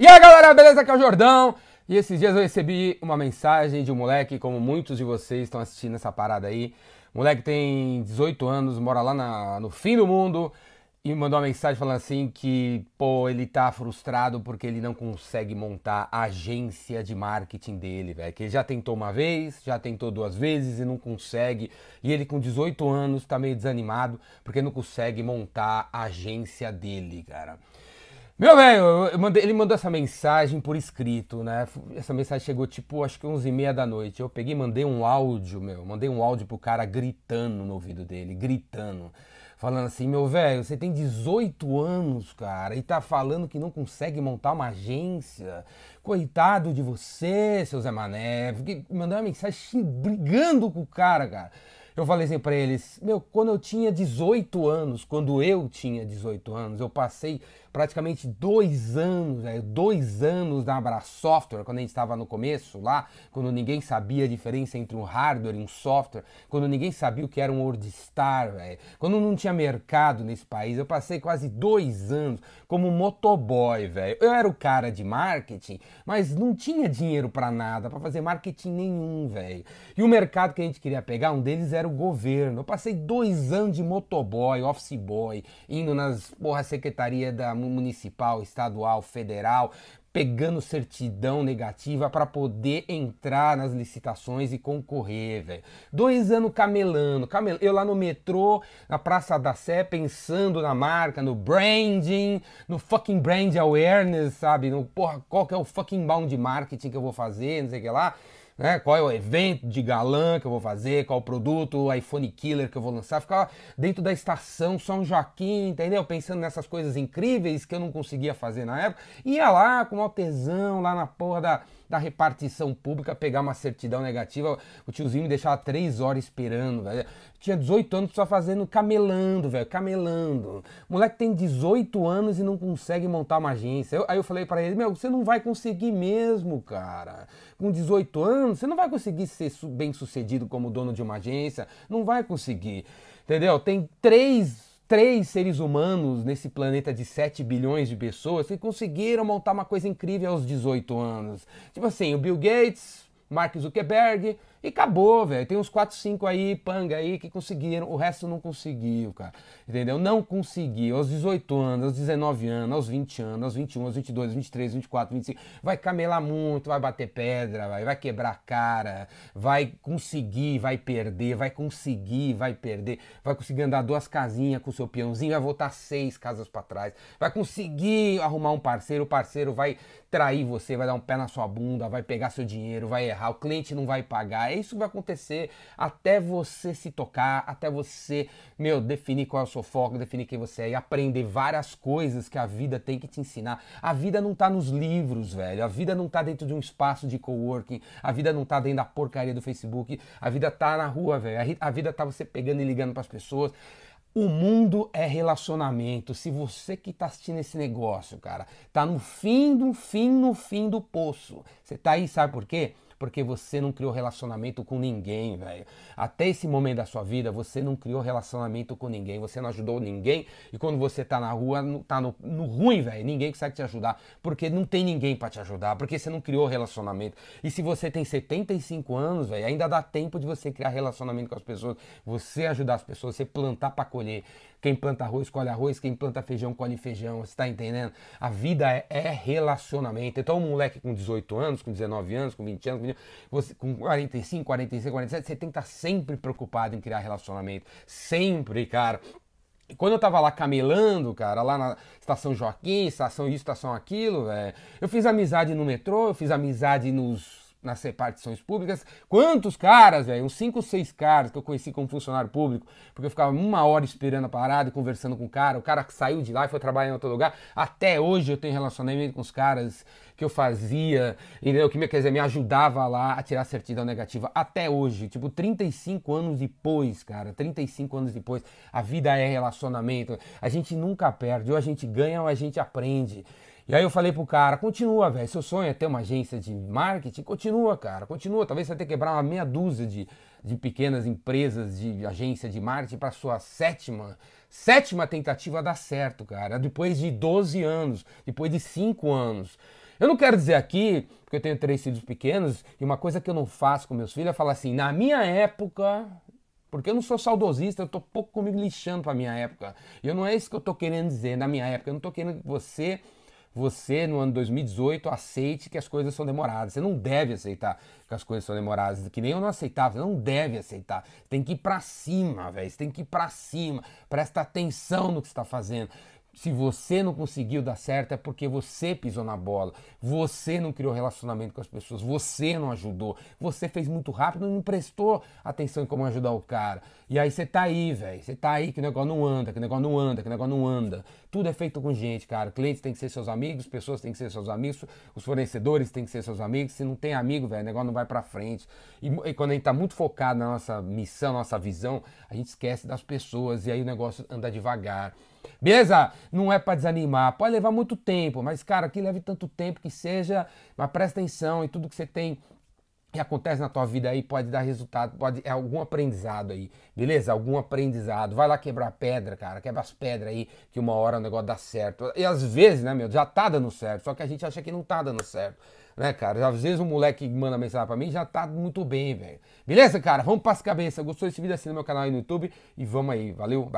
E aí galera, beleza? Aqui é o Jordão. E esses dias eu recebi uma mensagem de um moleque, como muitos de vocês estão assistindo essa parada aí. O moleque tem 18 anos, mora lá na, no fim do mundo e mandou uma mensagem falando assim que, pô, ele tá frustrado porque ele não consegue montar a agência de marketing dele, velho. Que ele já tentou uma vez, já tentou duas vezes e não consegue. E ele com 18 anos tá meio desanimado porque não consegue montar a agência dele, cara. Meu velho, ele mandou essa mensagem por escrito, né? Essa mensagem chegou tipo, acho que 11 e meia da noite. Eu peguei mandei um áudio, meu. Mandei um áudio pro cara gritando no ouvido dele, gritando. Falando assim, meu velho, você tem 18 anos, cara, e tá falando que não consegue montar uma agência. Coitado de você, seu Zé Mané. Mandei uma mensagem brigando com o cara, cara. Eu falei assim pra eles, meu, quando eu tinha 18 anos, quando eu tinha 18 anos, eu passei praticamente dois anos, véio, dois anos na Abra Software, quando a gente estava no começo lá, quando ninguém sabia a diferença entre um hardware e um software, quando ninguém sabia o que era um WordStar, véio, quando não tinha mercado nesse país, eu passei quase dois anos como motoboy, velho. Eu era o cara de marketing, mas não tinha dinheiro para nada, para fazer marketing nenhum, velho. E o mercado que a gente queria pegar, um deles era o governo. Eu passei dois anos de motoboy, office boy, indo nas porra secretaria da municipal, estadual, federal, pegando certidão negativa para poder entrar nas licitações e concorrer, velho. Dois anos camelando, camel... eu lá no metrô, na Praça da Sé, pensando na marca, no branding, no fucking brand awareness, sabe? No, porra, qual que é o fucking bound marketing que eu vou fazer, não sei o que lá né? Qual é o evento de galã que eu vou fazer, qual o produto, o iPhone Killer que eu vou lançar. Ficava dentro da estação São Joaquim, entendeu? Pensando nessas coisas incríveis que eu não conseguia fazer na época. Ia lá com o tesão, lá na porra da, da repartição pública, pegar uma certidão negativa. O tiozinho me deixava três horas esperando, velho. Tinha 18 anos só fazendo camelando, velho, camelando. Moleque tem 18 anos e não consegue montar uma agência. Eu, aí eu falei para ele, meu, você não vai conseguir mesmo, cara. Com 18 anos, você não vai conseguir ser bem sucedido como dono de uma agência. Não vai conseguir. Entendeu? Tem três três seres humanos nesse planeta de 7 bilhões de pessoas que conseguiram montar uma coisa incrível aos 18 anos. Tipo assim, o Bill Gates, Mark Zuckerberg, e acabou, velho. Tem uns 4, 5 aí, panga aí, que conseguiram. O resto não conseguiu, cara. Entendeu? Não conseguiu. Aos 18 anos, aos 19 anos, aos 20 anos, aos 21, aos 22, aos 23, 24, 25. Vai camelar muito, vai bater pedra, vai, vai quebrar a cara, vai conseguir, vai perder, vai conseguir, vai perder. Vai conseguir andar duas casinhas com o seu peãozinho, vai voltar seis casas para trás. Vai conseguir arrumar um parceiro, o parceiro vai trair você, vai dar um pé na sua bunda, vai pegar seu dinheiro, vai errar, o cliente não vai pagar é isso que vai acontecer até você se tocar, até você, meu, definir qual é o seu foco, definir quem você é e aprender várias coisas que a vida tem que te ensinar. A vida não tá nos livros, velho. A vida não tá dentro de um espaço de coworking. A vida não tá dentro da porcaria do Facebook. A vida tá na rua, velho. A vida tá você pegando e ligando para as pessoas. O mundo é relacionamento. Se você que está assistindo esse negócio, cara, tá no fim do fim, no fim do poço. Você tá aí, sabe por quê? Porque você não criou relacionamento com ninguém, velho. Até esse momento da sua vida, você não criou relacionamento com ninguém, você não ajudou ninguém, e quando você tá na rua, tá no, no ruim, velho, ninguém consegue te ajudar, porque não tem ninguém para te ajudar, porque você não criou relacionamento. E se você tem 75 anos, velho, ainda dá tempo de você criar relacionamento com as pessoas, você ajudar as pessoas, você plantar para colher. Quem planta arroz, colhe arroz. Quem planta feijão, colhe feijão. Você tá entendendo? A vida é, é relacionamento. Então, um moleque com 18 anos, com 19 anos, com 20 anos, com, 20, você, com 45, 46, 47, você tem que estar tá sempre preocupado em criar relacionamento. Sempre, cara. Quando eu tava lá camelando, cara, lá na estação Joaquim, estação isso, estação aquilo, velho, eu fiz amizade no metrô, eu fiz amizade nos nas repartições públicas. Quantos caras, velho? Uns 5 ou 6 caras que eu conheci como funcionário público, porque eu ficava uma hora esperando a parada e conversando com o cara. O cara saiu de lá e foi trabalhar em outro lugar. Até hoje eu tenho relacionamento com os caras que eu fazia, entendeu? Que, quer dizer, me ajudava lá a tirar certidão negativa. Até hoje, tipo, 35 anos depois, cara, 35 anos depois, a vida é relacionamento. A gente nunca perde, ou a gente ganha ou a gente aprende. E aí eu falei pro cara, continua, velho. Seu sonho é ter uma agência de marketing? Continua, cara. Continua. Talvez você tenha que quebrar uma meia dúzia de, de pequenas empresas de agência de marketing para sua sétima, sétima tentativa dar certo, cara. Depois de 12 anos, depois de 5 anos. Eu não quero dizer aqui, porque eu tenho três filhos pequenos, e uma coisa que eu não faço com meus filhos é falar assim, na minha época, porque eu não sou saudosista, eu tô pouco comigo lixando pra minha época. E não é isso que eu tô querendo dizer, na minha época. Eu não tô querendo que você, você no ano 2018, aceite que as coisas são demoradas. Você não deve aceitar que as coisas são demoradas, que nem eu não aceitava. Você não deve aceitar. Tem que ir pra cima, velho. Você tem que ir pra cima. Presta atenção no que você tá fazendo. Se você não conseguiu dar certo é porque você pisou na bola, você não criou relacionamento com as pessoas, você não ajudou, você fez muito rápido e não prestou atenção em como ajudar o cara. E aí você tá aí, velho, você tá aí que o negócio não anda, que o negócio não anda, que o negócio não anda. Tudo é feito com gente, cara. Clientes têm que ser seus amigos, pessoas têm que ser seus amigos, os fornecedores têm que ser seus amigos. Se não tem amigo, velho, o negócio não vai para frente. E, e, quando a gente tá muito focado na nossa missão, nossa visão, a gente esquece das pessoas e aí o negócio anda devagar. Beleza? Não é para desanimar, pode levar muito tempo, mas cara, que leve tanto tempo que seja, mas presta atenção em tudo que você tem que acontece na tua vida aí pode dar resultado, pode é algum aprendizado aí, beleza? Algum aprendizado. Vai lá quebrar pedra, cara, quebra as pedras aí que uma hora o negócio dá certo. E às vezes, né, meu, já tá dando certo, só que a gente acha que não tá dando certo, né, cara? Às vezes um moleque manda mensagem para mim já tá muito bem, velho. Beleza, cara? Vamos para as cabeças. Gostou desse vídeo? Assina meu canal aí no YouTube e vamos aí. Valeu.